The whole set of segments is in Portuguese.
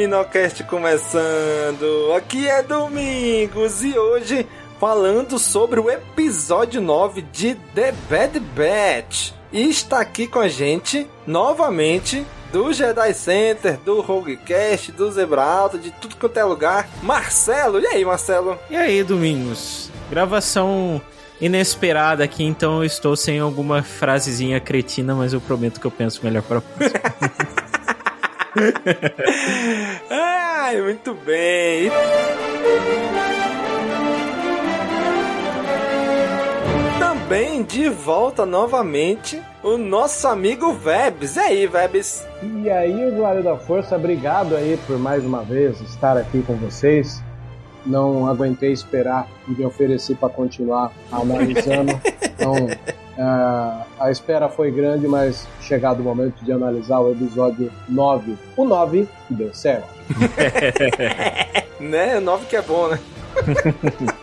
Caminocast começando. Aqui é Domingos e hoje falando sobre o episódio 9 de The Bad Batch. E está aqui com a gente novamente do Jedi Center, do Roguecast, do Zebra Alta, de tudo quanto é lugar. Marcelo, e aí, Marcelo? E aí, Domingos? Gravação inesperada aqui, então eu estou sem alguma frasezinha cretina, mas eu prometo que eu penso melhor para a próxima. Ai, muito bem. Também de volta novamente o nosso amigo Vebs. E aí, Vebs? E aí, usuário da Força, obrigado aí por mais uma vez estar aqui com vocês. Não aguentei esperar e me ofereci para continuar analisando. Então, uh, a espera foi grande, mas chegado o momento de analisar o episódio 9. O 9 deu certo. né? O 9 que é bom, né?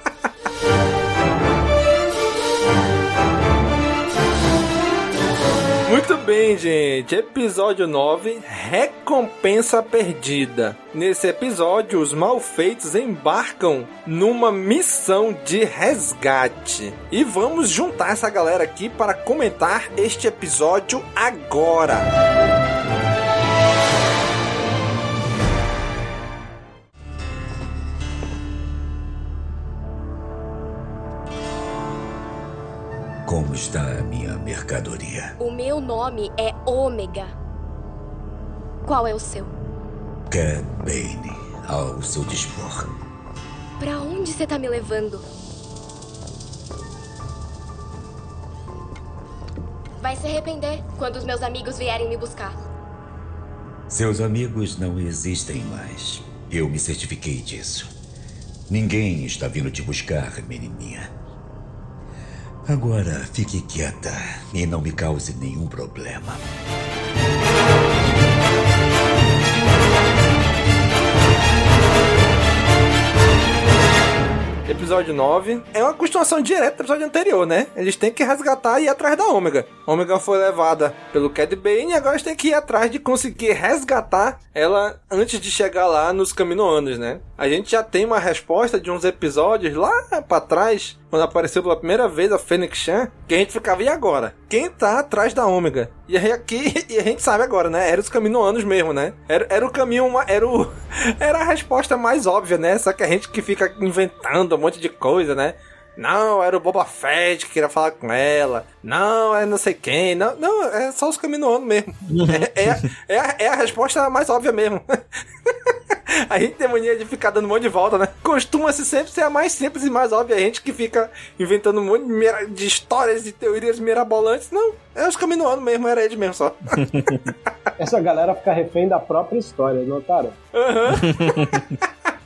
bem, gente. Episódio 9: Recompensa Perdida. Nesse episódio, os malfeitos embarcam numa missão de resgate. E vamos juntar essa galera aqui para comentar este episódio agora. Como está a minha mercadoria? O meu nome é Ômega. Qual é o seu? Cad Bane, ao seu dispor. Pra onde você tá me levando? Vai se arrepender quando os meus amigos vierem me buscar. Seus amigos não existem mais. Eu me certifiquei disso. Ninguém está vindo te buscar, menininha. Agora fique quieta e não me cause nenhum problema. Episódio 9 é uma continuação direta do episódio anterior, né? Eles têm que resgatar e ir atrás da Ômega. Ômega foi levada pelo Cad Bane e agora eles têm que ir atrás de conseguir resgatar ela antes de chegar lá nos Caminoanos, né? A gente já tem uma resposta de uns episódios lá pra trás, quando apareceu pela primeira vez a Fênix Chan, que a gente ficava, e agora? Quem tá atrás da Ômega? E aí aqui, e a gente sabe agora, né? Era os Caminoanos mesmo, né? Era, era o caminho, era o... Era a resposta mais óbvia, né? Só que a gente que fica inventando um monte de coisa, né? Não, era o Boba Fett que queria falar com ela. Não, é não sei quem. Não, não é só os caminoanos mesmo. É, é, é, a, é a resposta mais óbvia mesmo. A gente tem mania de ficar dando um monte de volta, né? Costuma-se sempre ser a mais simples e mais óbvia. A gente que fica inventando um monte de, mira- de histórias e teorias mirabolantes. Não, é os caminoanos mesmo, era eles mesmo só. Essa galera fica refém da própria história, notaram?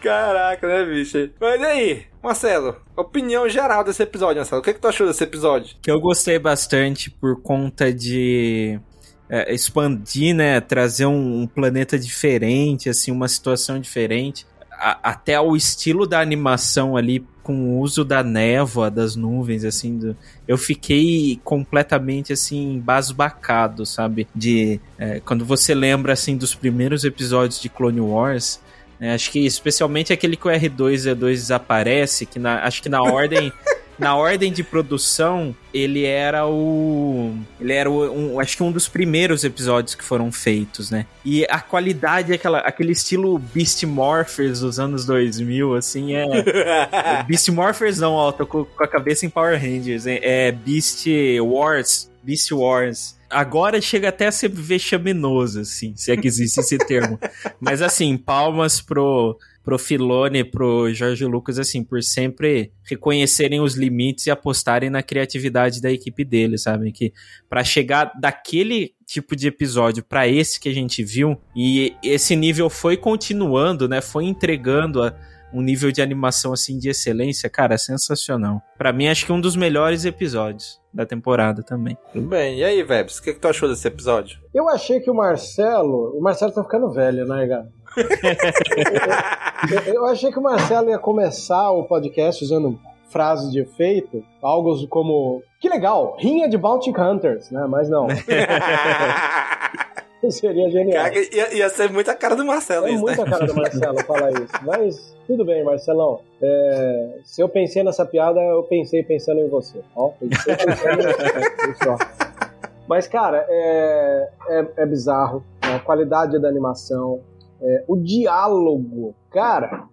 Caraca, né, bicho? Mas e aí, Marcelo, opinião geral desse episódio, Marcelo. O que, que tu achou desse episódio? eu gostei bastante por conta de é, expandir, né? Trazer um, um planeta diferente, assim, uma situação diferente. A- até o estilo da animação ali, com o uso da névoa, das nuvens, assim, do- eu fiquei completamente, assim, embasbacado, sabe? De é, quando você lembra, assim, dos primeiros episódios de Clone Wars. Né, acho que especialmente aquele que o R2-D2 desaparece, que na, acho que na ordem na ordem de produção, ele era o. Ele era o, um, acho que um dos primeiros episódios que foram feitos, né? E a qualidade, aquela, aquele estilo Beast Morphers dos anos 2000, assim, é. Beast Morphers não, ó, tô com, com a cabeça em Power Rangers. É, é Beast Wars. Beast Wars. Agora chega até a ser vexaminoso, assim, se é que existe esse termo. Mas assim, palmas pro, pro Filone, pro Jorge Lucas, assim, por sempre reconhecerem os limites e apostarem na criatividade da equipe dele, sabe? Que para chegar daquele tipo de episódio para esse que a gente viu, e esse nível foi continuando, né? Foi entregando a um nível de animação assim de excelência, cara, é sensacional. Para mim, acho que um dos melhores episódios da temporada também. Tudo bem. E aí, Vebs, o que, que tu achou desse episódio? Eu achei que o Marcelo. O Marcelo tá ficando velho, né, cara? eu, eu achei que o Marcelo ia começar o podcast usando frases de efeito, algo como que legal, rinha de Bounty Hunters, né? Mas não. Seria genial. Cara, ia, ia, ser muita cara do Marcelo é isso, muita né? cara do Marcelo falar isso. Mas tudo bem, Marcelão. É, se eu pensei nessa piada, eu pensei pensando em você. Ó, pensei pensando em você. Mas, cara, é, é, é bizarro. A qualidade da animação, é, o diálogo. Cara,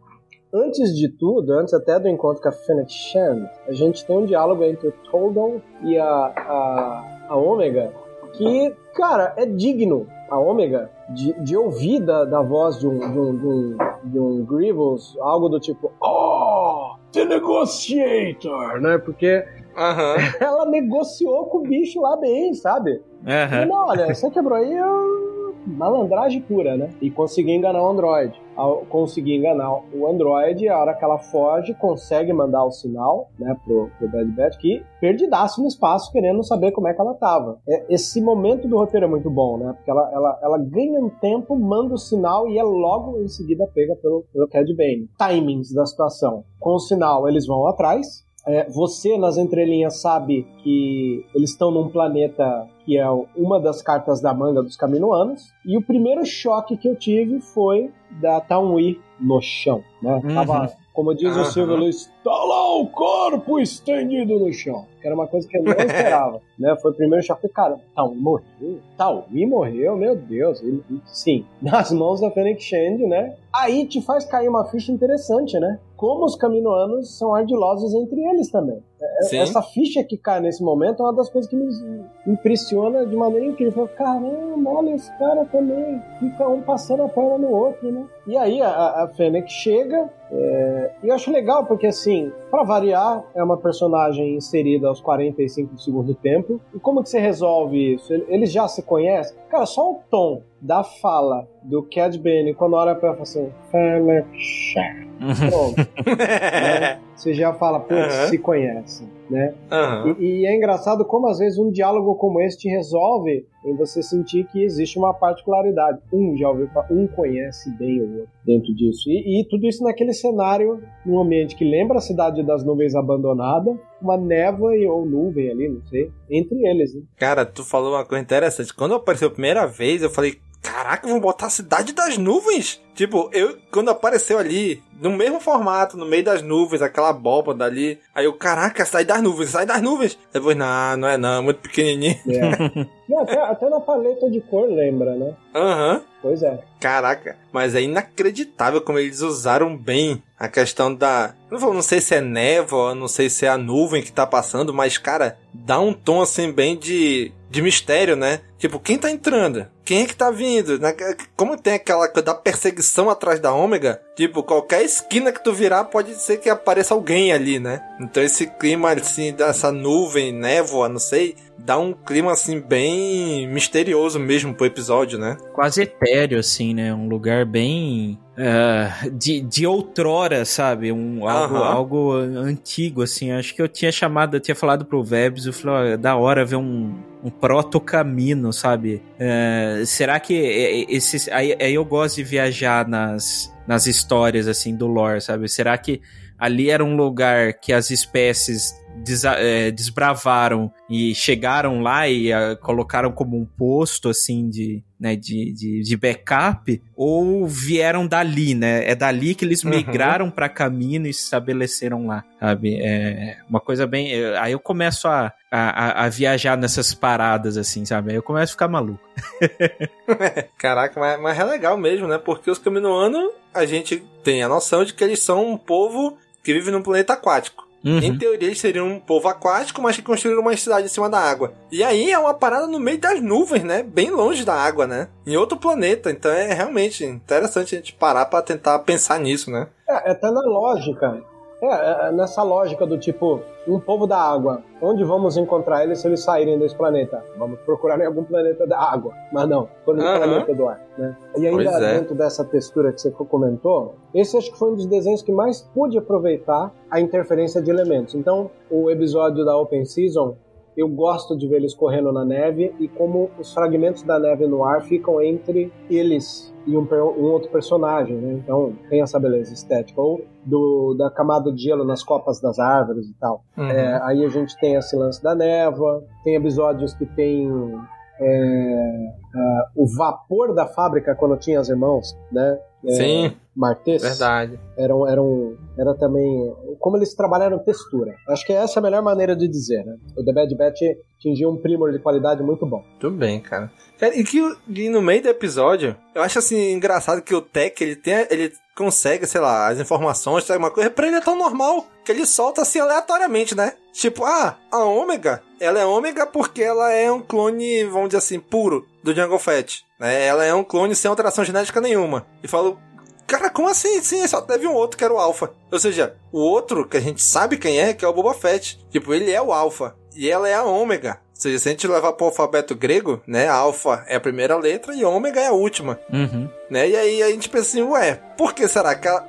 antes de tudo, antes até do encontro com a Fennec Shan, a gente tem um diálogo entre o Toldon e a, a, a Omega que, cara, é digno a Ômega de, de ouvir da, da voz de um, de, um, de, um, de um Grievous algo do tipo Oh, The Negotiator, né? Porque uhum. ela negociou com o bicho lá bem, sabe? Uhum. E, não, olha, você quebrou aí, eu malandragem pura, né? E conseguir enganar o Android. Ao conseguir enganar o Android, a hora que ela foge, consegue mandar o sinal, né, pro, pro Bad Batch, que perdidaço no espaço, querendo saber como é que ela tava. É, esse momento do roteiro é muito bom, né? Porque ela, ela, ela ganha um tempo, manda o sinal e é logo em seguida pega pelo, pelo Cad Bane. Timings da situação. Com o sinal, eles vão atrás, é, você, nas entrelinhas, sabe que eles estão num planeta que é uma das cartas da manga dos Caminoanos. E o primeiro choque que eu tive foi da Taunwi no chão, né? Uhum. Tava, como diz uhum. o Silvio Luiz, tá lá o corpo estendido no chão. Que era uma coisa que eu não esperava, né? Foi o primeiro choque. Cara, Taunwi morreu? Taunwi morreu? Meu Deus. Ele, sim, nas mãos da Fênix Shand, né? Aí te faz cair uma ficha interessante, né? Como os caminoanos são ardilosos entre eles também. Sim. Essa ficha que cai nesse momento é uma das coisas que me impressiona de maneira incrível. Caramba, olha esse cara também. Fica um passando a perna no outro, né? E aí a, a Fennec chega. É... E eu acho legal porque, assim, para variar, é uma personagem inserida aos 45 do segundo tempo. E como que você resolve isso? Eles já se conhecem? Cara, só o tom da fala do Cad Bane quando olha pra ela assim, Fennec Pronto. né? Você já fala, pô, uhum. se conhece, né? Uhum. E, e, é engraçado como às vezes um diálogo como esse te resolve em você sentir que existe uma particularidade. Um já ouviu um conhece bem o outro dentro disso. E, e tudo isso naquele cenário, num ambiente que lembra a cidade das nuvens abandonada, uma névoa ou nuvem ali, não sei, entre eles, né? Cara, tu falou uma coisa interessante. Quando apareceu a primeira vez, eu falei, caraca, vão botar a cidade das nuvens? Tipo, eu, quando apareceu ali, no mesmo formato, no meio das nuvens, aquela abóbada ali, aí eu, caraca, sai das nuvens, sai das nuvens. Depois, não, não é não, é muito pequenininho. É. até, até na paleta de cor lembra, né? Aham. Uhum. Pois é. Caraca, mas é inacreditável como eles usaram bem a questão da. Não, não sei se é névoa, não sei se é a nuvem que tá passando, mas, cara, dá um tom assim bem de de mistério, né? Tipo, quem tá entrando? Quem é que tá vindo? Como tem aquela da perseguição atrás da Ômega, tipo, qualquer esquina que tu virar pode ser que apareça alguém ali, né? Então esse clima, assim, dessa nuvem, névoa, não sei, dá um clima, assim, bem misterioso mesmo pro episódio, né? Quase etéreo, assim, né? Um lugar bem Uh, de, de outrora, sabe? Um, algo, uhum. algo antigo, assim. Acho que eu tinha chamado, eu tinha falado pro Vebs, eu falei, ó, da hora ver um, um proto-camino, sabe? Uh, será que esses. Aí, aí eu gosto de viajar nas, nas histórias, assim, do lore, sabe? Será que ali era um lugar que as espécies des, é, desbravaram e chegaram lá e a, colocaram como um posto assim de, né, de, de, de, backup, ou vieram dali, né? É dali que eles uhum. migraram uhum. para caminho e se estabeleceram lá, sabe? É uma coisa bem. Aí eu começo a, a, a, viajar nessas paradas, assim, sabe? Aí eu começo a ficar maluco. Caraca, mas, mas é legal mesmo, né? Porque os caminoanos, a gente tem a noção de que eles são um povo que vive num planeta aquático. Uhum. Em teoria, eles seriam um povo aquático, mas que construíram uma cidade em cima da água. E aí é uma parada no meio das nuvens, né? Bem longe da água, né? Em outro planeta. Então é realmente interessante a gente parar pra tentar pensar nisso, né? É, é até na lógica. É, é, nessa lógica do tipo, um povo da água, onde vamos encontrar eles se eles saírem desse planeta? Vamos procurar em algum planeta da água. Mas não, foi no Aham. planeta do ar. Né? E ainda é. dentro dessa textura que você comentou, esse acho que foi um dos desenhos que mais pude aproveitar a interferência de elementos. Então, o episódio da Open Season, eu gosto de ver eles correndo na neve e como os fragmentos da neve no ar ficam entre eles e um, um outro personagem, né? Então tem essa beleza estética. Ou do, da camada de gelo nas copas das árvores e tal. Uhum. É, aí a gente tem esse lance da névoa, tem episódios que tem é, ah, o vapor da fábrica quando tinha as irmãos, né? É, Sim, Martês verdade. eram, eram, era também como eles trabalharam textura. Acho que essa é a melhor maneira de dizer, né? O The Bad Batch atingiu um primor de qualidade muito bom. Tudo bem, cara. Cara, E que e no meio do episódio, eu acho assim engraçado que o Tech, ele tem, ele consegue, sei lá, as informações, sabe, uma coisa, pra ele é tão normal que ele solta assim aleatoriamente, né? Tipo, ah, a Ômega, ela é Ômega porque ela é um clone, vamos dizer assim, puro do Jungle Fett, né? Ela é um clone sem alteração genética nenhuma. E falo, Cara, como assim? Sim, só teve um outro que era o Alpha. Ou seja, o outro que a gente sabe quem é, que é o Boba Fett. Tipo, ele é o Alpha. E ela é a Ômega. Seja, se a gente levar pro alfabeto grego, né? Alpha é a primeira letra e Ômega é a última. Uhum. Né? E aí a gente pensa assim, ué, por que será que a,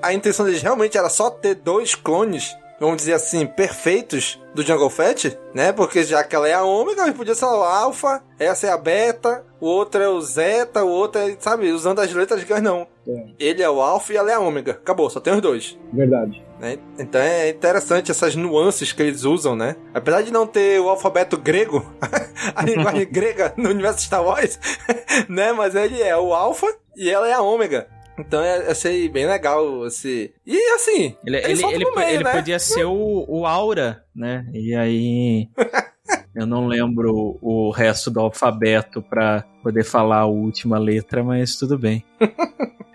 a intenção deles realmente era só ter dois clones, vamos dizer assim, perfeitos do Jungle Fett, né? Porque já que ela é a ômega, ele podia ser o alfa, essa é a beta, o outro é o zeta, o outro é, sabe, usando as letras gregas, não. É. Ele é o alfa e ela é a ômega. Acabou, só tem os dois. Verdade. Né? Então é interessante essas nuances que eles usam, né? Apesar de não ter o alfabeto grego, a linguagem grega no universo Star Wars, né? Mas ele é o alfa e ela é a ômega. Então eu achei bem legal esse. E assim, Ele, ele, ele, meio, ele né? podia ser o, o Aura, né? E aí. Eu não lembro o resto do alfabeto pra poder falar a última letra, mas tudo bem.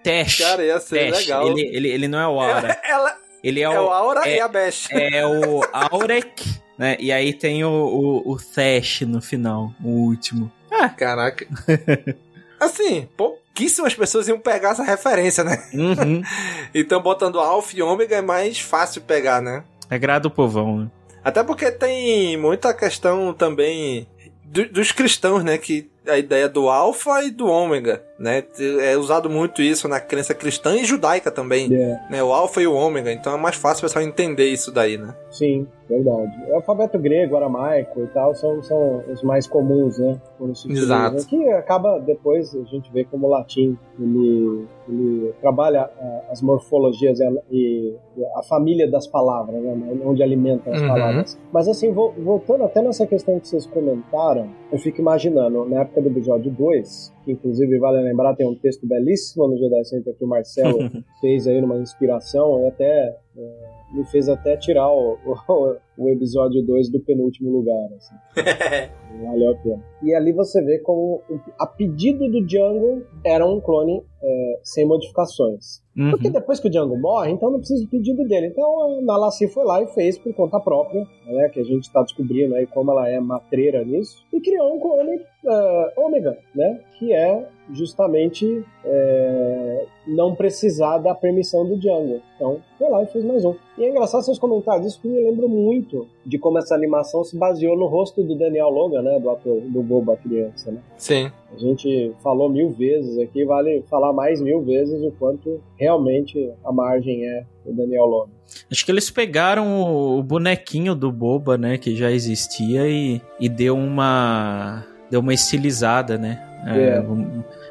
Tesh. Cara, ia ser Tesh. legal. Ele, ele, ele não é o Aura. Ela Ele é, é o o, Aura é- e a Bash. é o Aurek, né? E aí tem o, o, o Thesh no final, o último. Caraca. Assim, pouquíssimas pessoas iam pegar essa referência, né? Uhum. Então botando Alpha e Ômega é mais fácil pegar, né? Agrada o povão, né? Até porque tem muita questão também do- dos cristãos, né? Que a ideia do alfa e do ômega, né? É usado muito isso na crença cristã e judaica também, É, né? O alfa e o ômega. Então é mais fácil o pessoal entender isso daí, né? sim, verdade. O alfabeto grego, aramaico e tal são, são os mais comuns, né? Utiliza. Exato. Que acaba depois a gente vê como o latim ele, ele trabalha ah, as morfologias e a, família das palavras, né? Onde alimenta as Uhum. palavras. Mas assim, vo- voltando até nessa questão que vocês comentaram, eu fico imaginando, na época do episódio 2, que inclusive vale lembrar, tem um texto belíssimo no Jedi Center que o Marcelo fez aí numa inspiração, e até é, me fez até tirar o, o, o episódio 2 do penúltimo lugar. Assim. Valeu a pena. E ali você vê como, a pedido do Django, era um clone é, sem modificações. Uhum. Porque depois que o Django morre, então não precisa do pedido dele. Então a Nalassi foi lá e fez por conta própria, né? Que a gente está descobrindo aí como ela é matreira nisso. E criou um clone é, ômega, né? Que é justamente é, não precisar da permissão do Django. Então foi lá e fez mais um. E é engraçado seus comentários, isso que me lembra muito de como essa animação se baseou no rosto do Daniel Logan, né? Do ator do Boba criança, né? Sim. A gente falou mil vezes aqui, vale falar mais mil vezes o quanto realmente a margem é o Daniel Logan. Acho que eles pegaram o, o bonequinho do Boba, né? Que já existia e, e deu uma. Deu uma estilizada, né? É. vamos,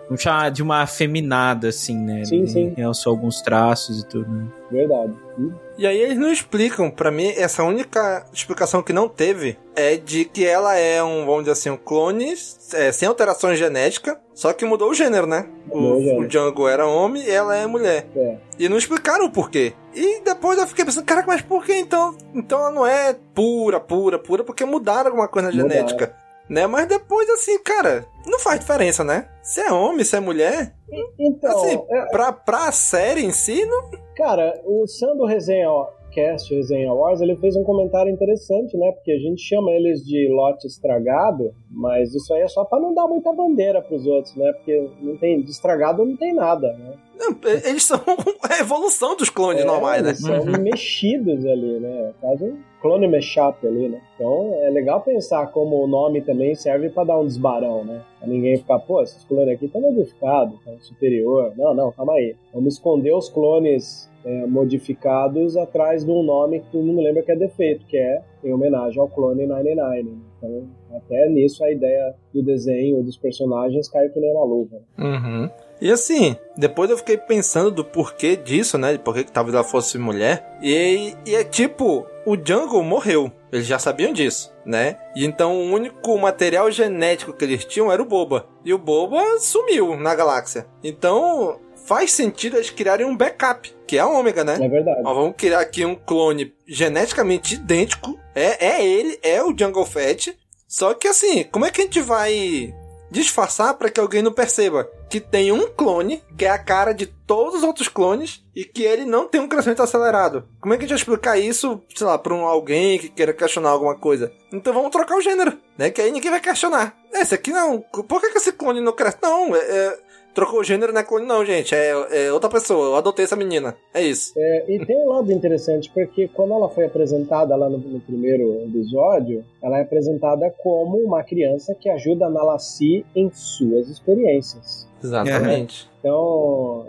vamos chamar de uma afeminada, assim, né? Sim, Ele sim. Realçou alguns traços e tudo. né? Verdade. Hum, E aí eles não explicam, pra mim, essa única explicação que não teve é de que ela é um, vamos dizer assim, um clone é, sem alterações genéticas, só que mudou o gênero, né? O O, gênero. o Django era homem e ela é mulher. É. E não explicaram o porquê. E depois eu fiquei pensando, caraca, mas por que então? Então ela não é pura, pura, pura, porque mudaram alguma coisa na Mudaram. genética. Né? Mas depois, assim, cara, não faz diferença, né? Se é homem, se é mulher. Então, Assim, é, pra, pra série em si, não. cara, o Sandro Resenha, ó, Nerdcast Resenha Wars, ele fez um comentário interessante, né? Porque a gente chama eles de lote estragado, mas isso aí é só para não dar muita bandeira pros outros, né? Porque não tem, de estragado não tem nada, né? Não, eles são a evolução dos clones É, normais, né? eles são mexidos ali, né? Um clone mashup ali, né? Então é legal pensar como o nome também serve para dar um desbarão, né? Pra ninguém ficar, pô, esses clones aqui estão modificados, estão superior. Não, não, calma aí. Vamos esconder os clones é, modificados atrás de um nome que todo mundo lembra que é defeito, que é em homenagem ao clone 99. Né? Então, até nisso a ideia do desenho e dos personagens caiu que nem uma luva. Uhum. E assim, depois eu fiquei pensando do porquê disso, né? De por que talvez ela fosse mulher. E, e é tipo, o Jungle morreu. Eles já sabiam disso, né? E então o único material genético que eles tinham era o Boba. E o Boba sumiu na galáxia. Então faz sentido eles criarem um backup, que é a Ômega, né? É verdade. Ó, vamos criar aqui um clone geneticamente idêntico. É, é ele, é o Jungle Fett. Só que assim, como é que a gente vai disfarçar para que alguém não perceba que tem um clone que é a cara de todos os outros clones e que ele não tem um crescimento acelerado? Como é que a gente vai explicar isso, sei lá, para um alguém que queira questionar alguma coisa? Então vamos trocar o gênero, né? Que aí ninguém vai questionar. Esse aqui não. Por que, que esse clone não cresce? Não, é, é- trocou o gênero, não é clone, não, gente. É, é outra pessoa. Eu adotei essa menina. É isso. É, e tem um lado interessante, porque quando ela foi apresentada lá no, no primeiro episódio, ela é apresentada como uma criança que ajuda a Nalassi em suas experiências. Exatamente. Então,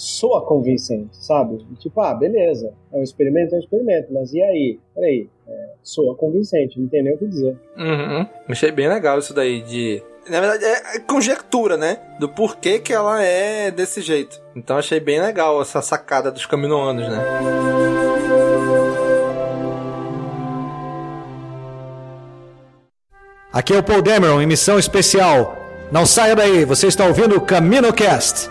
soa convincente, sabe? Tipo, ah, beleza, é um experimento, é um experimento, mas e aí? Peraí, é, soa convincente, não tem nem o que dizer. Uhum. Achei bem legal isso daí de. Na verdade, é conjectura, né? Do porquê que ela é desse jeito. Então achei bem legal essa sacada dos caminoanos, né? Aqui é o Paul Dameron em missão especial. Não saia daí, você está ouvindo o CaminoCast.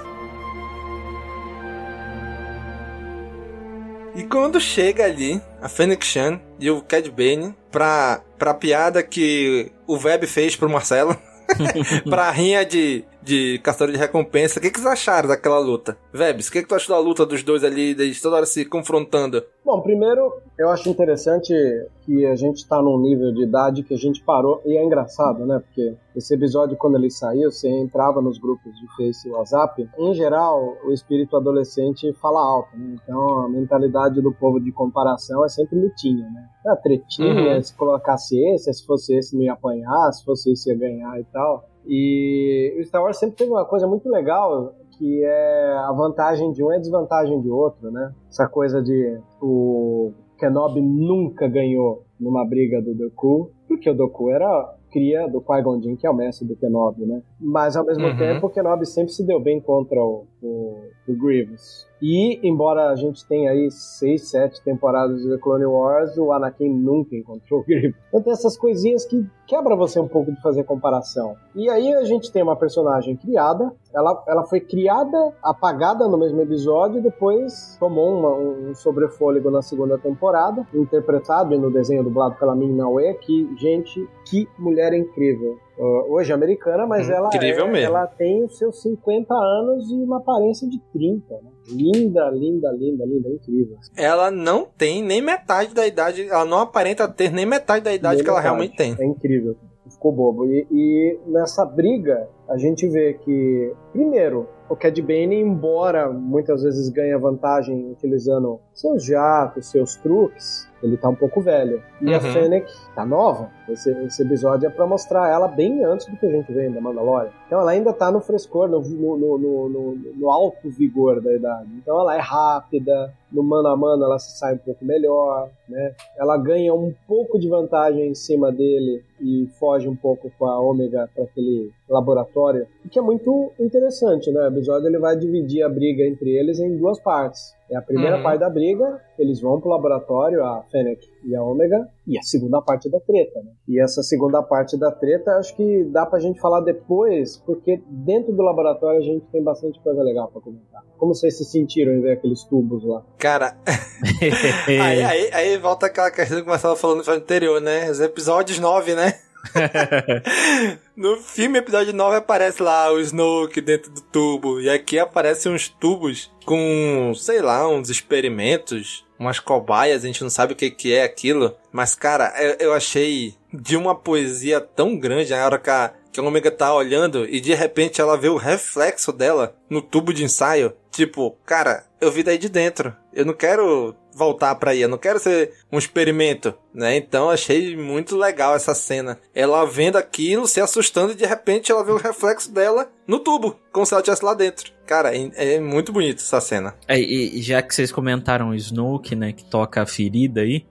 E quando chega ali a Fennec Chan e o Cad Bane pra, pra piada que o Web fez pro Marcelo, pra rinha de, de caçador de recompensa, o que, que vocês acharam daquela luta? Vebs, o que, que tu achou da luta dos dois ali, eles toda hora se confrontando? Bom, primeiro, eu acho interessante que a gente tá num nível de idade que a gente parou, e é engraçado, né? Porque esse episódio, quando ele saiu, você entrava nos grupos de Face e WhatsApp, em geral, o espírito adolescente fala alto, né? Então, a mentalidade do povo de comparação é sempre lutinha, né? A tretinha, Uhum. se colocasse esse, se fosse esse não ia apanhar, se fosse esse ia ganhar e tal. E o Star Wars sempre teve uma coisa muito legal, que é a vantagem de um e a desvantagem de outro, né? Essa coisa de o Kenobi nunca ganhou numa briga do Dooku, porque o Dooku era cria do Qui-Gon Jinn, que é o mestre do Kenobi, né? Mas ao mesmo Uhum. tempo o Kenobi sempre se deu bem contra o, o, o Grievous. E, embora a gente tenha aí seis, sete temporadas de The Clone Wars, o Anakin nunca encontrou o Grievous. Então tem essas coisinhas que quebra você um pouco de fazer comparação. E aí a gente tem uma personagem criada, ela, ela foi criada, apagada no mesmo episódio, e depois tomou uma- um sobrefôlego na segunda temporada, interpretado no desenho dublado pela Min Naue, que, gente, que mulher incrível. Uh, hoje é americana, mas ela, Incrível é- ela tem os seus 50 anos e uma aparência de 30. Né? Linda, linda, linda, linda, incrível. Ela não tem nem metade da idade, ela não aparenta ter nem metade da idade Nem que ela metade. realmente tem. É incrível. Ficou bobo. E, e nessa briga, a gente vê que, primeiro, o Cad Bane, embora muitas vezes ganhe vantagem utilizando seus jatos, seus truques, ele tá um pouco velho. E a Uhum. Fennec tá nova. Esse, esse episódio é pra mostrar ela bem antes do que a gente vê The Mandalorian. Então ela ainda tá no frescor, no, no, no, no- no- no alto vigor da idade. Então ela é rápida, no mano a mano ela se sai um pouco melhor, né? Ela ganha um pouco de vantagem em cima dele e foge um pouco com a Ômega para aquele laboratório, o que é muito interessante, né? O episódio ele vai dividir a briga entre eles em duas partes. É a primeira Uhum. parte da briga, eles vão pro laboratório, a Fennec e a Ômega, e a segunda parte da treta, né? E essa segunda parte da treta, acho que dá pra gente falar depois, porque dentro do laboratório a gente tem bastante coisa legal pra comentar. Como vocês se sentiram em ver aqueles tubos lá? Cara, aí, aí, aí volta aquela questão que o Marcelo falou no episódio anterior, né? Os episódios 9, né? no filme, episódio 9, aparece lá o Snoke dentro do tubo. E aqui aparecem uns tubos com, sei lá, uns experimentos, umas cobaias, a gente não sabe o que, que é aquilo. Mas, cara, eu, eu achei de uma poesia tão grande na hora que a, que a Omega tá olhando e de repente ela vê o reflexo dela no tubo de ensaio. Tipo, cara, eu vi daí de dentro. Eu não quero voltar para aí, eu não quero ser um experimento, né? Então achei muito legal essa cena. Ela vendo aquilo, se assustando e de repente ela vê o reflexo dela no tubo, como se ela estivesse lá dentro. Cara, é, é muito bonito essa cena. É, e já que vocês comentaram o Snoke, né, que toca a ferida aí.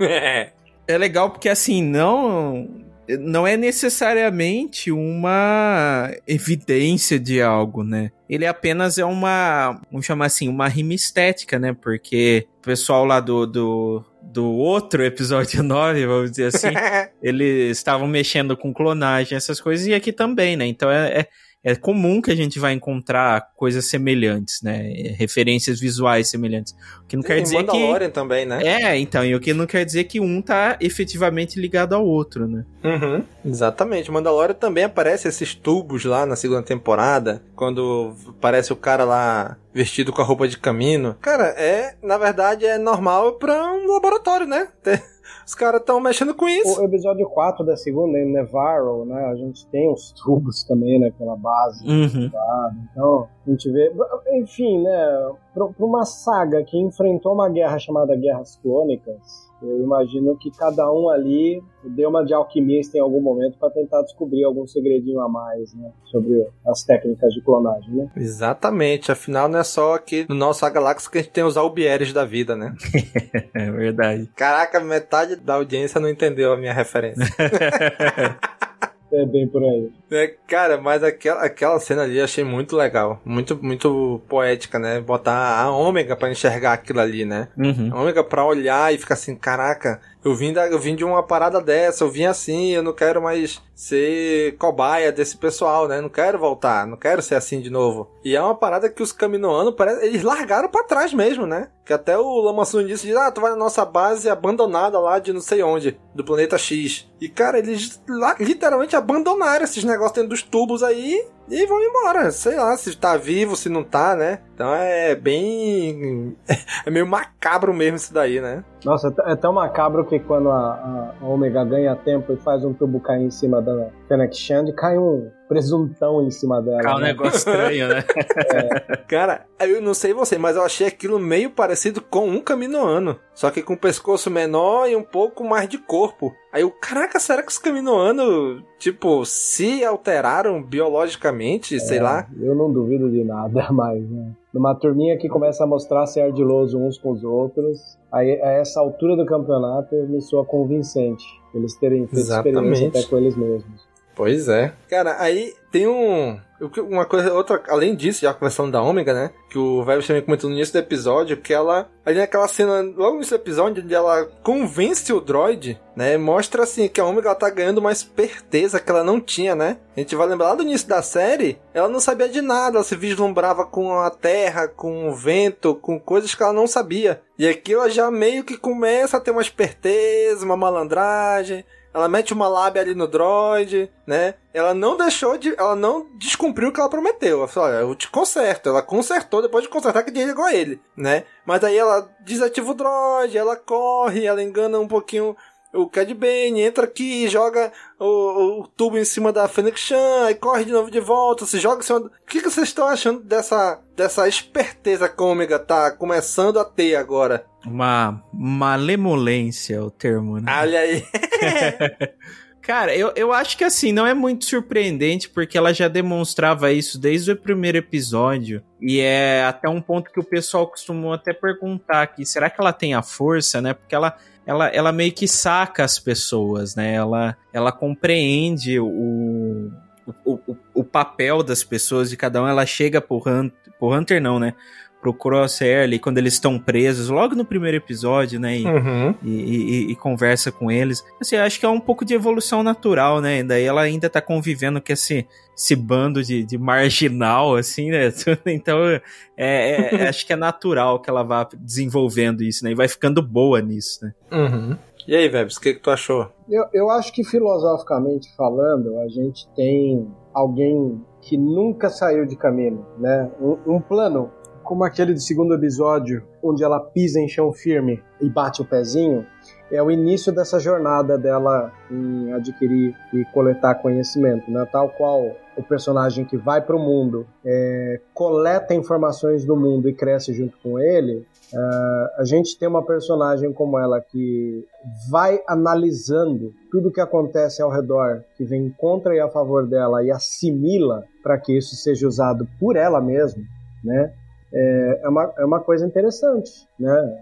É. É legal porque assim, não não é necessariamente uma evidência de algo, né? Ele apenas é uma, vamos chamar assim, uma rima estética, né? Porque o pessoal lá do, do, do outro episódio 9, vamos dizer assim, eles estavam mexendo com clonagem, essas coisas, e aqui também, né? Então é, é é comum que a gente vai encontrar coisas semelhantes, né? Referências visuais semelhantes. O que não quer dizer Mandalorian que também, né? É, então, e o que não quer dizer que um tá efetivamente ligado ao outro, né? Uhum, exatamente. Mandalorian também aparece esses tubos lá na segunda temporada, quando aparece o cara lá vestido com a roupa de caminho. Cara, é, na verdade, é normal para um laboratório, né? Os caras estão mexendo com isso. O episódio 4 da segunda, em Nevarro, né? A gente tem os tubos também, né? Pela base. Uhum. Então, a gente vê. Enfim, né? Para uma saga que enfrentou uma guerra chamada Guerras Clônicas, eu imagino que cada um ali deu uma de alquimista em algum momento para tentar descobrir algum segredinho a mais, né? Sobre as técnicas de clonagem, né? Exatamente. Afinal, não é só aqui no nosso galáxia que a gente tem os albieres da vida, né? é verdade. Caraca, metade da audiência não entendeu a minha referência. É bem por aí. É, cara, mas aquela, aquela cena ali eu achei muito legal. Muito, muito poética, né? Botar a ômega para enxergar aquilo ali, né? Uhum. A ômega pra olhar e ficar assim, caraca, eu vim, da, eu vim de uma parada dessa, eu vim assim, eu não quero mais ser cobaia desse pessoal, né? Não quero voltar, não quero ser assim de novo. E é uma parada que os caminoanos, eles largaram para trás mesmo, né? Que até o Lamassun disse, ah, tu vai na nossa base abandonada lá de não sei onde, do planeta X. E, cara, eles literalmente abandonaram esses negócios dentro dos tubos aí e vão embora. Sei lá se tá vivo, se não tá, né? Então é bem. É meio macabro mesmo isso daí, né? Nossa, é tão macabro que quando a, a Omega ganha tempo e faz um tubo cair em cima da Fennec Shand, cai um presuntão em cima dela. Cai um né? negócio estranho, né? é. Cara, eu não sei você, mas eu achei aquilo meio parecido com um caminoano. Só que com o pescoço menor e um pouco mais de corpo. Aí eu, caraca, será que os caminoanos, tipo, se alteraram biologicamente, é, sei lá? Eu não duvido de nada mais, né? Numa turminha que começa a mostrar ser ardiloso uns com os outros, aí a essa altura do campeonato me soa convincente. Eles terem feito Exatamente. experiência até com eles mesmos. Pois é. Cara, aí tem um. Uma coisa, outra, além disso, já conversando da Ômega, né? Que o Velvet também comentou no início do episódio, que ela. Ali naquela cena, logo nesse episódio, onde ela convence o droid, né? Mostra assim que a Ômega tá ganhando uma esperteza que ela não tinha, né? A gente vai lembrar lá do início da série, ela não sabia de nada, ela se vislumbrava com a terra, com o vento, com coisas que ela não sabia. E aqui ela já meio que começa a ter uma esperteza, uma malandragem ela mete uma lábia ali no droid, né? Ela não deixou de. Ela não descumpriu o que ela prometeu. Ela falou: olha, eu te conserto. Ela consertou depois de consertar que desligou ele, né? Mas aí ela desativa o droid, ela corre, ela engana um pouquinho o Cad Bane entra aqui, joga o, o, tubo em cima da Fênix Chan, aí corre de novo de volta, se joga em cima. Do... O que, que vocês estão achando dessa, dessa esperteza que a Omega tá começando a ter agora? Uma malemolência, o termo, né? Olha aí. Cara, eu, eu acho que assim, não é muito surpreendente, porque ela já demonstrava isso desde o primeiro episódio. E é até um ponto que o pessoal costumou até perguntar aqui: será que ela tem a força, né? Porque ela ela, ela meio que saca as pessoas, né? Ela, ela compreende o, o, o, o papel das pessoas de cada um. Ela chega pro Hunter, pro Hunter não, né? Pro Crosshair ali quando eles estão presos, logo no primeiro episódio, né? E, uhum. e, e, e, conversa com eles. Assim, acho que é um pouco de evolução natural, né? Daí ela ainda tá convivendo com esse, esse bando de, de marginal, assim, né? Então, é, é, é acho que é natural que ela vá desenvolvendo isso, né? E vai ficando boa nisso, né? Uhum. E aí, Vebs, o que, que tu achou? Eu, eu acho que filosoficamente falando, a gente tem alguém que nunca saiu de caminho, né? Um, um plano como aquele do segundo episódio, onde ela pisa em chão firme e bate o pezinho, é o início dessa jornada dela em adquirir e coletar conhecimento, né? Tal qual o personagem que vai para o mundo, é, coleta informações do mundo e cresce junto com ele, Uh, a gente tem uma personagem como ela que vai analisando tudo que acontece ao redor, que vem contra e a favor dela e assimila para que isso seja usado por ela mesma, né? É, é, uma, é uma coisa interessante, né?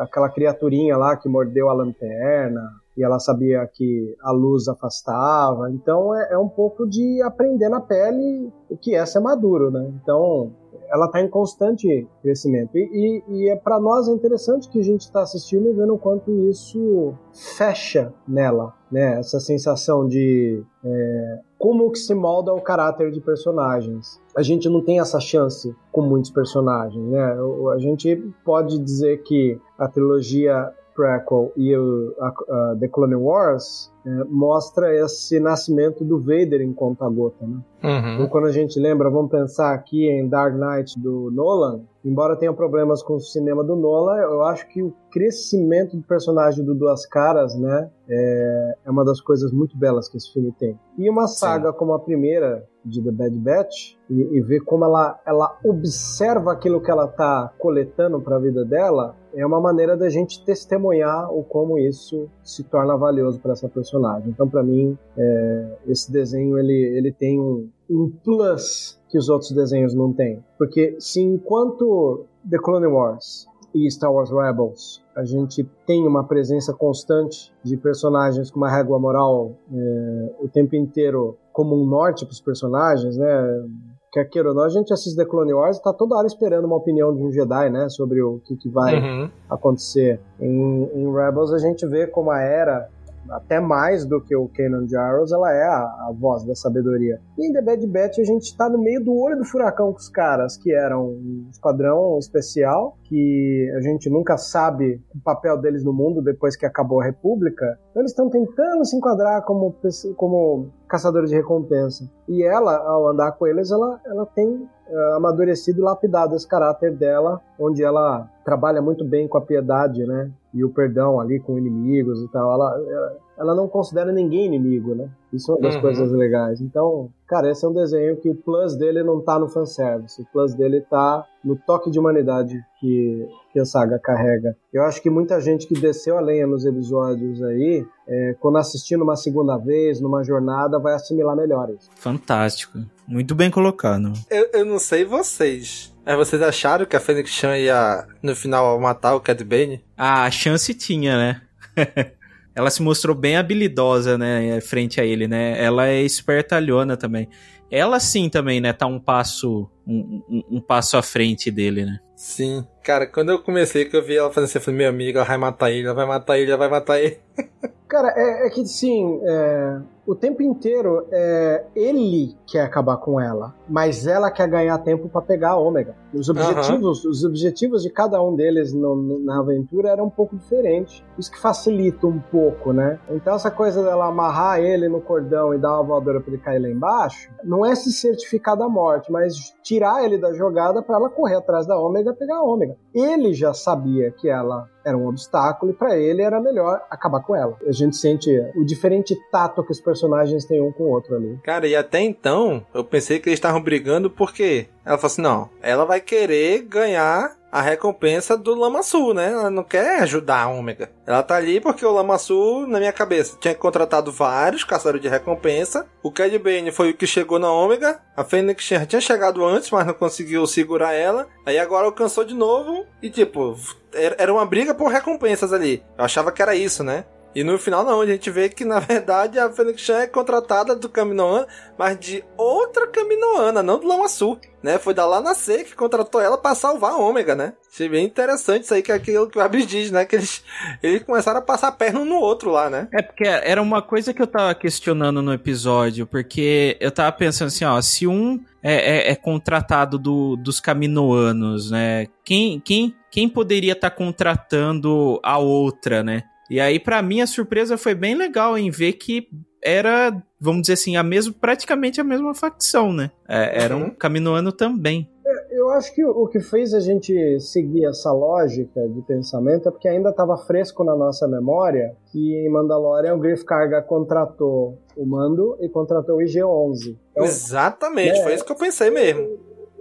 Aquela criaturinha lá que mordeu a lanterna e ela sabia que a luz afastava. Então é, é um pouco de aprender na pele o que é ser maduro, né? Então ela está em constante crescimento. E, e, e é para nós é interessante que a gente está assistindo e vendo o quanto isso fecha nela, né? Essa sensação de é, como que se molda o caráter de personagens. A gente não tem essa chance com muitos personagens, né? A gente pode dizer que a trilogia prequel e o a, a The Clone Wars é, mostra esse nascimento do Vader em conta gota, né? Uhum. Então, quando a gente lembra, vamos pensar aqui em Dark Knight do Nolan, embora tenha problemas com o cinema do Nolan, eu acho que o crescimento do personagem do Duas Caras, né, é, é uma das coisas muito belas que esse filme tem. E uma saga Sim. como a primeira de The Bad Batch e, e ver como ela, ela observa aquilo que ela está coletando para a vida dela é uma maneira da gente testemunhar o como isso se torna valioso para essa personagem. Então, para mim, é, esse desenho ele, ele tem um, um plus que os outros desenhos não têm. Porque se enquanto The Clone Wars e Star Wars Rebels a gente tem uma presença constante de personagens com uma régua moral é, o tempo inteiro como um norte para os personagens, né? Quer queira ou não, a gente assiste The Clone Wars e tá toda hora esperando uma opinião de um Jedi, né? Sobre o que, que vai uhum. acontecer. Em, em Rebels a gente vê como a Era até mais do que o Kanan Jarrus, ela é a, a, voz da sabedoria. E em The Bad Batch a gente tá no meio do olho do furacão com os caras, que eram um esquadrão especial, que a gente nunca sabe o papel deles no mundo depois que acabou a República. Então eles estão tentando se enquadrar como, como caçadores de recompensa. E ela, ao andar com eles, ela, ela tem uh, amadurecido e lapidado esse caráter dela, onde ela trabalha muito bem com a piedade, né? E o perdão ali com inimigos e tal. Ela, ela, ela não considera ninguém inimigo, né? Isso é uma das uhum. coisas legais. Então, cara, esse é um desenho que o plus dele não tá no fanservice. O plus dele tá no toque de humanidade que, que a saga carrega. Eu acho que muita gente que desceu a lenha nos episódios aí, é, quando assistir numa segunda vez, numa jornada, vai assimilar melhor isso. Fantástico. Muito bem colocado. Eu, eu não sei vocês, mas vocês acharam que a Fênix Chan ia, no final, matar o Cad Bane? Ah, a chance tinha, né? ela se mostrou bem habilidosa, né, frente a ele, né? Ela é espertalhona também. Ela sim também, né, tá um passo um, um, um passo à frente dele, né? Sim. Cara, quando eu comecei, que eu vi ela fazendo assim, eu falei, meu amigo, ela vai matar ele, ela vai matar ele, ela vai matar ele. Cara, é, é que sim, é, o tempo inteiro é ele quer acabar com ela, mas ela quer ganhar tempo para pegar a Ômega. Os objetivos, uhum. os objetivos de cada um deles no, no, na aventura eram um pouco diferentes. Isso que facilita um pouco, né? Então essa coisa dela amarrar ele no cordão e dar uma voadora para ele cair lá embaixo, não é se certificar da morte, mas tirar ele da jogada para ela correr atrás da Ômega pegar a Ômega. Ele já sabia que ela era um obstáculo e para ele era melhor acabar com ela. A gente sente o diferente tato que os personagens têm um com o outro ali. Cara, e até então eu pensei que eles estavam brigando porque ela falou assim: não, ela vai querer ganhar a recompensa do Lama Sul, né? Ela não quer ajudar a Ômega. Ela tá ali porque o Lama Sul, na minha cabeça, tinha contratado vários caçadores de recompensa. O Cad Bane foi o que chegou na Ômega. A Fênix já tinha chegado antes, mas não conseguiu segurar ela. Aí agora alcançou de novo. E tipo, era uma briga por recompensas ali. Eu achava que era isso, né? E no final não, a gente vê que na verdade a Fênix Chan é contratada do Kaminoan, mas de outra Kaminoana, não do Lama Sul, né? Foi da Lana C que contratou ela para salvar a Ômega, né? Achei bem interessante isso aí, que é aquilo que o Abis diz, né? Que eles, eles começaram a passar a perna um no outro lá, né? É porque era uma coisa que eu tava questionando no episódio, porque eu tava pensando assim, ó, se um é, é, é contratado do, dos caminoanos, né? Quem, quem, quem poderia estar tá contratando a outra, né? E aí, para mim, a surpresa foi bem legal em ver que era, vamos dizer assim, a mesma, praticamente a mesma facção, né? É, eram Uhum. Caminoano também. Eu acho que o que fez a gente seguir essa lógica de pensamento é porque ainda estava fresco na nossa memória que em Mandalorian o Griff Karga contratou o Mando e contratou o IG-11. Então, Exatamente, É. foi isso que eu pensei mesmo.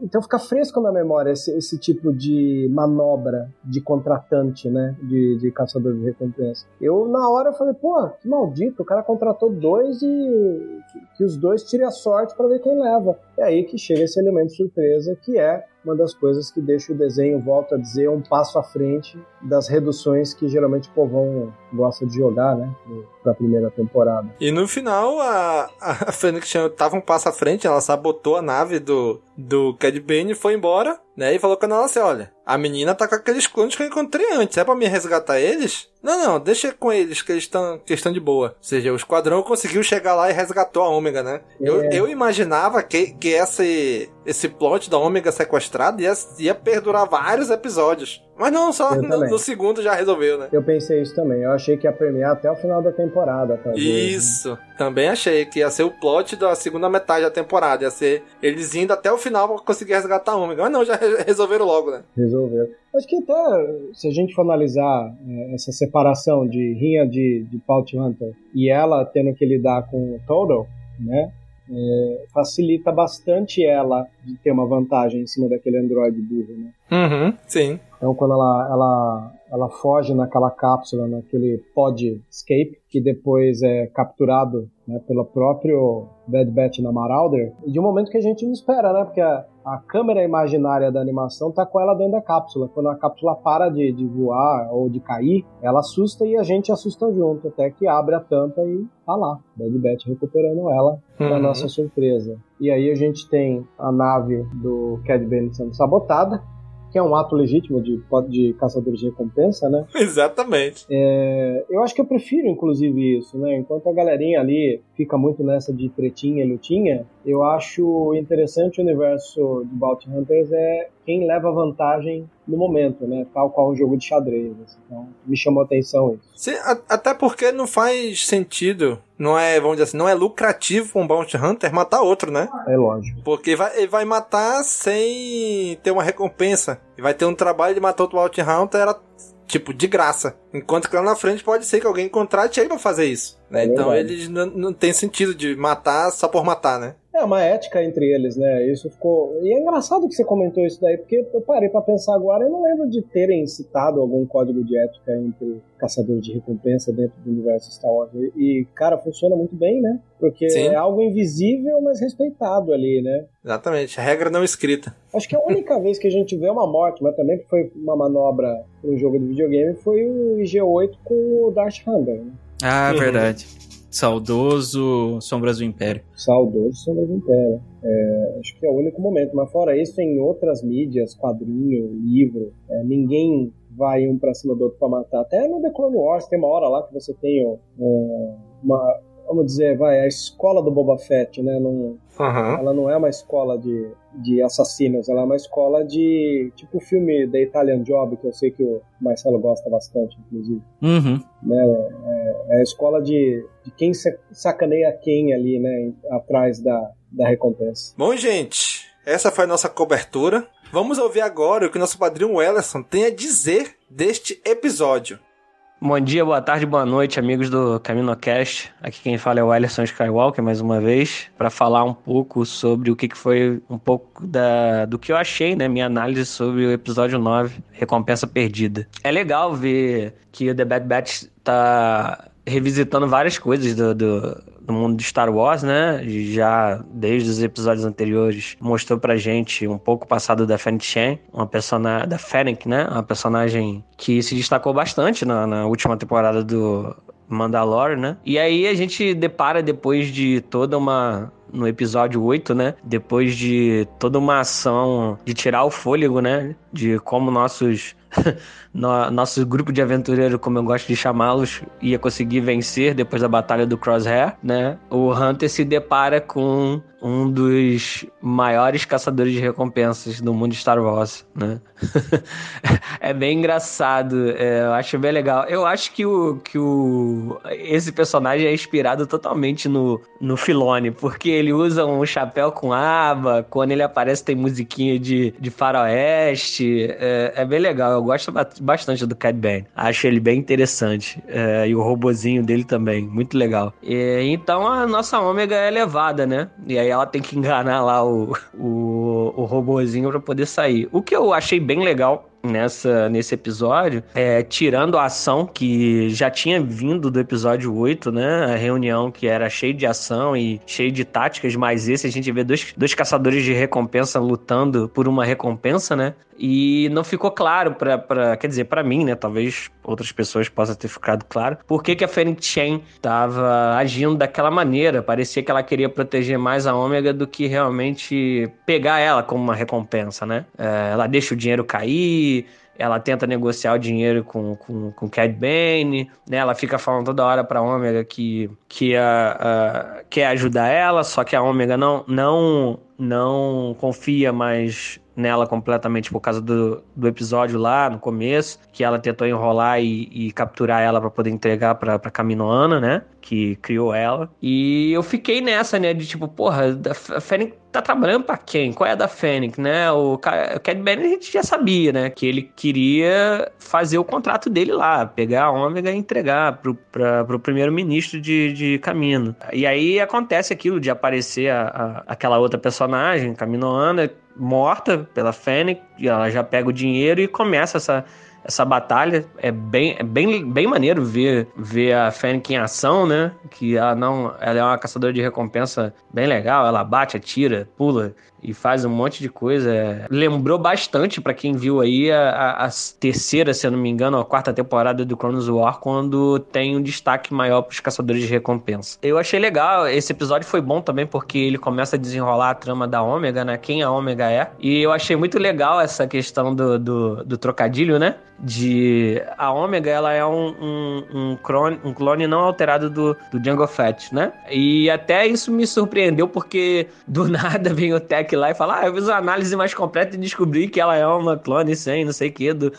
Então fica fresco na memória esse, esse tipo de manobra de contratante, né? De, de caçador de recompensa. Eu, na hora, falei, pô, que maldito, o cara contratou dois e que, que os dois tirem a sorte para ver quem leva. É aí que chega esse elemento de surpresa, que é uma das coisas que deixa o desenho, volto a dizer, um passo à frente das reduções que geralmente o povão gosta de jogar, né? Pra primeira temporada. E no final, a, a Fênix tava um passo à frente, ela sabotou a nave do, do Cad Bane e foi embora, né? E falou com ela assim, olha, a menina tá com aqueles clones que eu encontrei antes, é pra me resgatar eles? Não, não, deixa com eles, que eles estão que estão de boa. Ou seja, o esquadrão conseguiu chegar lá e resgatou a Ômega, né? Eu, É. eu imaginava que, que esse, esse plot da Ômega sequestrada ia, ia perdurar vários episódios. Mas não, só no, no segundo já resolveu, né? Eu pensei isso também. Eu achei que ia premiar até o final da temporada, talvez. né? Isso. Também achei que ia ser o plot da segunda metade da temporada. Ia ser eles indo até o final pra conseguir resgatar a Ômega. Mas não, já re- resolveram logo, né? Resolveu. Acho que até se a gente for analisar é, essa separação de Rinha de, de Bounty Hunter e ela tendo que lidar com o Total, né? é, facilita bastante ela de ter uma vantagem em cima daquele androide burro, né? Uhum. Sim. Então, quando ela, ela, ela foge naquela cápsula, naquele pod escape, que depois é capturado né, pelo próprio Bad Batch na Marauder, e de um momento que a gente não espera, né? Porque a, a câmera imaginária da animação tá com ela dentro da cápsula. Quando a cápsula para de, de voar ou de cair, ela assusta e a gente assusta junto, até que abre a tampa e tá lá. Bad Batch recuperando ela Uhum. nossa surpresa. E aí a gente tem a nave do Cad Bane sendo sabotada, que é um ato legítimo de, de caçadores de recompensa, né? Exatamente. É, eu acho que eu prefiro, inclusive, isso, né? Enquanto a galerinha ali fica muito nessa de tretinha e lutinha, eu acho interessante o universo de Bounty Hunters é quem leva vantagem no momento, né? Tal qual um jogo de xadrez. assim. Então, me chamou a atenção isso. Sim, a- até porque não faz sentido. Não é, vamos dizer assim, não é lucrativo um Bounty Hunter matar outro, né? É lógico. Porque vai, ele vai matar sem ter uma recompensa. E vai ter um trabalho de matar outro Bounty Hunter, era, tipo, de graça. Enquanto que lá na frente pode ser que alguém contrate ele pra fazer isso. Né? É então eles não, não tem sentido de matar só por matar, né? É uma ética entre eles, né? Isso ficou. E é engraçado que você comentou isso daí, porque eu parei pra pensar agora, eu não lembro de terem citado algum código de ética entre caçadores de recompensa dentro do universo Star Wars. E, e, cara, funciona muito bem, né? Porque Sim. é algo invisível, mas respeitado ali, né? Exatamente. Regra não escrita. Acho que a única vez que a gente vê uma morte, mas também que foi uma manobra para um jogo de videogame, foi o IG-8 com o Darth Vader, né? Ah, Uhum. verdade. Saudoso Sombras do Império. Saudoso Sombras do Império. É, acho que é o único momento. Mas fora isso, em outras mídias, quadrinho, livro, é, ninguém vai um pra cima do outro pra matar. Até no The Clone Wars tem uma hora lá que você tem um, uma, vamos dizer, vai, a escola do Boba Fett, né? Não, Aham. ela não é uma escola de, de assassinos, ela é uma escola de, tipo o filme The Italian Job, que eu sei que o Marcelo gosta bastante, inclusive Uhum. né? É, é a escola de, de quem sa- sacaneia quem ali, né? Atrás da, da recompensa. Bom, gente, essa foi a nossa cobertura. Vamos ouvir agora o que o nosso padrinho Wellerson tem a dizer deste episódio. Bom dia, boa tarde, boa noite, amigos do CaminoCast. Aqui quem fala é o Ellison Skywalker, mais uma vez, para falar um pouco sobre o que que foi um pouco da, do que eu achei, né? Minha análise sobre o episódio 9, Recompensa Perdida. É legal ver que o The Bad Batch tá revisitando várias coisas do, do, do mundo de Star Wars, né? Já desde os episódios anteriores mostrou pra gente um pouco o passado da Fennec Shan, uma personagem da Fennec, né? Uma personagem que se destacou bastante na, na última temporada do Mandalorian, né? E aí a gente depara depois de toda uma no episódio 8, né? Depois de toda uma ação de tirar o fôlego, né? De como nossos no, nosso grupo de aventureiro, como eu gosto de chamá-los, ia conseguir vencer depois da batalha do Crosshair, né? O Hunter se depara com um dos maiores caçadores de recompensas do mundo de Star Wars, né? é bem engraçado, é, eu acho bem legal. Eu acho que o que o esse personagem é inspirado totalmente no no Filone, porque ele usa um chapéu com aba, quando ele aparece tem musiquinha de, de faroeste, é, é bem legal. Eu gosto bastante do Cad Bane. Acho ele bem interessante. É, e o robozinho dele também, muito legal. E, então a nossa ômega é elevada, né? E aí ela tem que enganar lá o, o, o robozinho para poder sair. O que eu achei bem legal nessa, nesse episódio, é, tirando a ação que já tinha vindo do episódio 8, né? A reunião que era cheia de ação e cheia de táticas, mas esse a gente vê dois, dois caçadores de recompensa lutando por uma recompensa, né? E não ficou claro para, quer dizer, para mim, né? Talvez outras pessoas possa ter ficado claro, por que, que a Fênix Chen estava agindo daquela maneira. Parecia que ela queria proteger mais a Ômega do que realmente pegar ela como uma recompensa, né? É, ela deixa o dinheiro cair, ela tenta negociar o dinheiro com, com, com Cad Bane, né? Ela fica falando toda hora pra Ômega que, que a, a, quer ajudar ela, só que a Ômega não, não, não confia mais nela completamente por causa do, do episódio lá no começo, que ela tentou enrolar e, e capturar ela para poder entregar pra, pra Caminoana, né? Que criou ela. E eu fiquei nessa, né? De tipo, porra, a Fênix tá trabalhando pra quem? Qual é a da Fênix, né? O, o Cad Bane a gente já sabia, né? Que ele queria fazer o contrato dele lá, pegar a Ômega e entregar pro, pra, pro primeiro-ministro de, de Camino. E aí acontece aquilo de aparecer a, a, aquela outra personagem, Caminoana, morta pela Fennec, e ela já pega o dinheiro e começa essa, essa batalha. É bem, é bem, bem maneiro ver, ver a Fennec em ação, né? Que ela não. Ela é uma caçadora de recompensa bem legal. Ela bate, atira, pula e faz um monte de coisa. Lembrou bastante para quem viu aí a, a, terceira, se eu não me engano, a quarta temporada do Chronos War, quando tem um destaque maior para os caçadores de recompensa. Eu achei legal, esse episódio foi bom também porque ele começa a desenrolar a trama da Ômega, né? Quem a Ômega é. E eu achei muito legal essa questão do, do, do trocadilho, né? De a Ômega, ela é um, um, um, clone, um clone não alterado do, do Django Fett, né? E até isso me surpreendeu porque do nada vem o Tech lá e fala: Ah, eu fiz uma análise mais completa e descobri que ela é uma clone sem não sei o que do,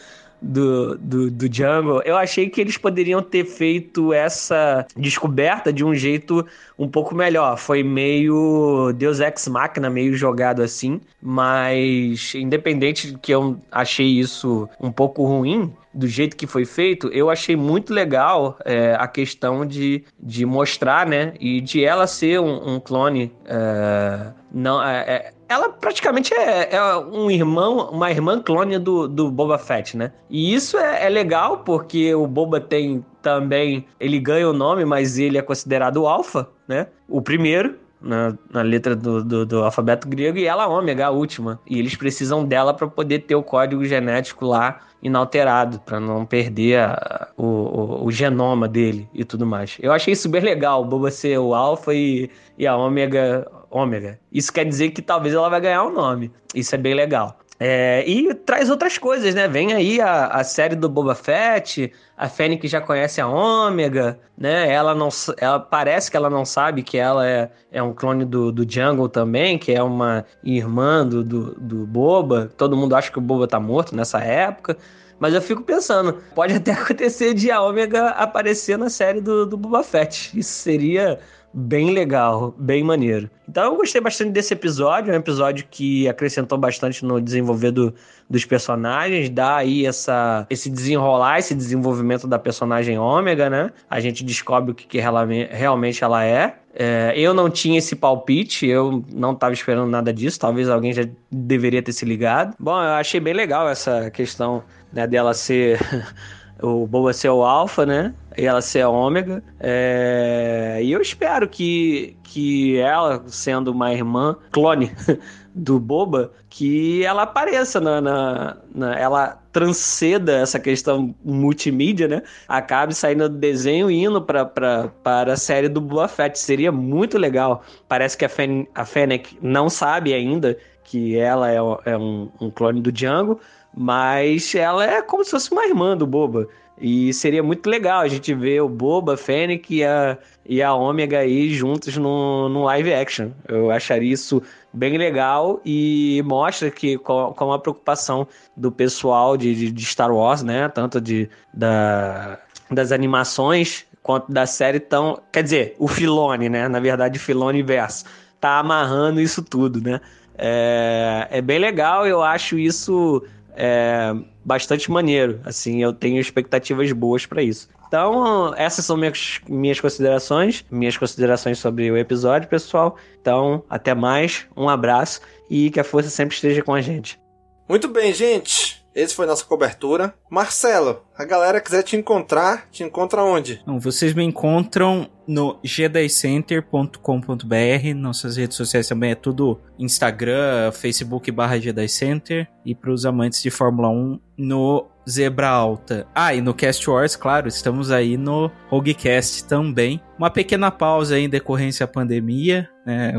do, do, do Jungle. Eu achei que eles poderiam ter feito essa descoberta de um jeito um pouco melhor. Foi meio Deus Ex Machina, meio jogado assim. Mas, independente de que eu achei isso um pouco ruim, do jeito que foi feito, eu achei muito legal é, a questão de, de mostrar, né? E de ela ser um, um clone. É, não, é, é ela praticamente é, é, um irmão, uma irmã clone do, do Boba Fett, né? E isso é, é, legal porque o Boba tem também, ele ganha o nome, mas ele é considerado o Alpha, né? O primeiro, na, na letra do, do, do, alfabeto grego, e ela ômega, a última. E eles precisam dela para poder ter o código genético lá inalterado, para não perder a, o, o, o, genoma dele e tudo mais. Eu achei super legal, o Boba ser o alfa e, e a ômega ômega. Isso quer dizer que talvez ela vai ganhar o um nome. Isso é bem legal. É, e traz outras coisas, né? Vem aí a, a série do Boba Fett, a Fennec já conhece a Ômega, né? Ela não ela parece que ela não sabe que ela é, é um clone do, do Jungle também, que é uma irmã do, do, do Boba. Todo mundo acha que o Boba tá morto nessa época. Mas eu fico pensando, pode até acontecer de a Ômega aparecer na série do, do Boba Fett. Isso seria bem legal, bem maneiro. Então eu gostei bastante desse episódio, é um episódio que acrescentou bastante no desenvolver do, dos personagens, dá aí essa, esse desenrolar, esse desenvolvimento da personagem Ômega, né? A gente descobre o que, que realmente ela é. é. Eu não tinha esse palpite, eu não estava esperando nada disso, talvez alguém já deveria ter se ligado. Bom, eu achei bem legal essa questão né, dela ser o Boba ser o Alpha, né? E ela ser a Ômega. É... E eu espero que, que ela, sendo uma irmã clone do Boba, que ela apareça na, na, na, ela transceda essa questão multimídia, né? Acabe saindo do desenho e indo pra, pra, para a série do Boba Fett. Seria muito legal. Parece que a, Fen a Fennec não sabe ainda que ela é, é um, um, clone do Django, mas ela é como se fosse uma irmã do Boba. E seria muito legal a gente ver o Boba, Fennec e a, e a Ômega aí juntos no, live action. Eu acharia isso bem legal e mostra que com, com a preocupação do pessoal de, de, Star Wars, né? Tanto de, da, das animações quanto da série tão. Quer dizer, o Filone, né? Na verdade, o Filone verso. Tá amarrando isso tudo, né? É, é bem legal, eu acho isso é, bastante maneiro. Assim, eu tenho expectativas boas para isso. Então, essas são minhas, minhas considerações, minhas considerações sobre o episódio, pessoal. Então, até mais, um abraço e que a força sempre esteja com a gente. Muito bem, gente. Esse foi nossa cobertura. Marcelo, a galera quiser te encontrar, te encontra onde? Não, vocês me encontram no gedicenter.com.br. Nossas redes sociais também é tudo Instagram, Facebook barra Center. E para os amantes de Fórmula 1 no Zebra Alta. Ah, e no Cast Wars, claro, estamos aí no Roguecast também. Uma pequena pausa em decorrência da pandemia, né?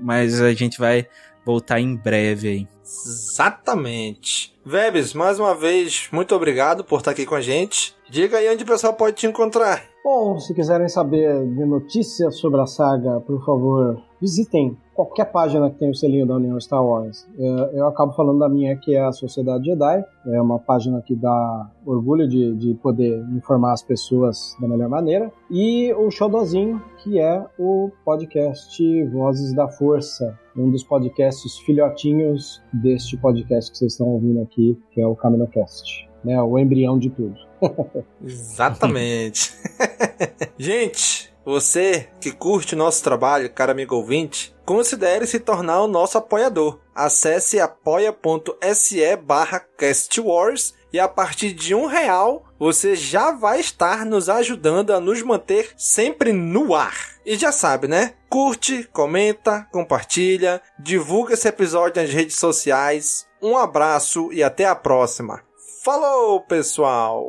Mas a gente vai voltar em breve aí. Exatamente. Vebs, mais uma vez, muito obrigado por estar aqui com a gente. Diga aí onde o pessoal pode te encontrar. Bom, se quiserem saber de notícias sobre a saga, por favor, visitem qualquer página que tem o selinho da União Star Wars. É, eu acabo falando da minha, que é a Sociedade Jedi. É uma página que dá orgulho de, de poder informar as pessoas da melhor maneira. E o Xodozinho, que é o podcast Vozes da Força, um dos podcasts filhotinhos deste podcast que vocês estão ouvindo aqui, que é o CaminoCast. Né, o embrião de tudo. Exatamente. Gente, você que curte nosso trabalho, cara amigo ouvinte, considere se tornar o nosso apoiador. Acesse apoia.se barra castwars e a partir de um real você já vai estar nos ajudando a nos manter sempre no ar. E já sabe, né? Curte, comenta, compartilha, divulga esse episódio nas redes sociais. Um abraço e até a próxima. Falou, pessoal!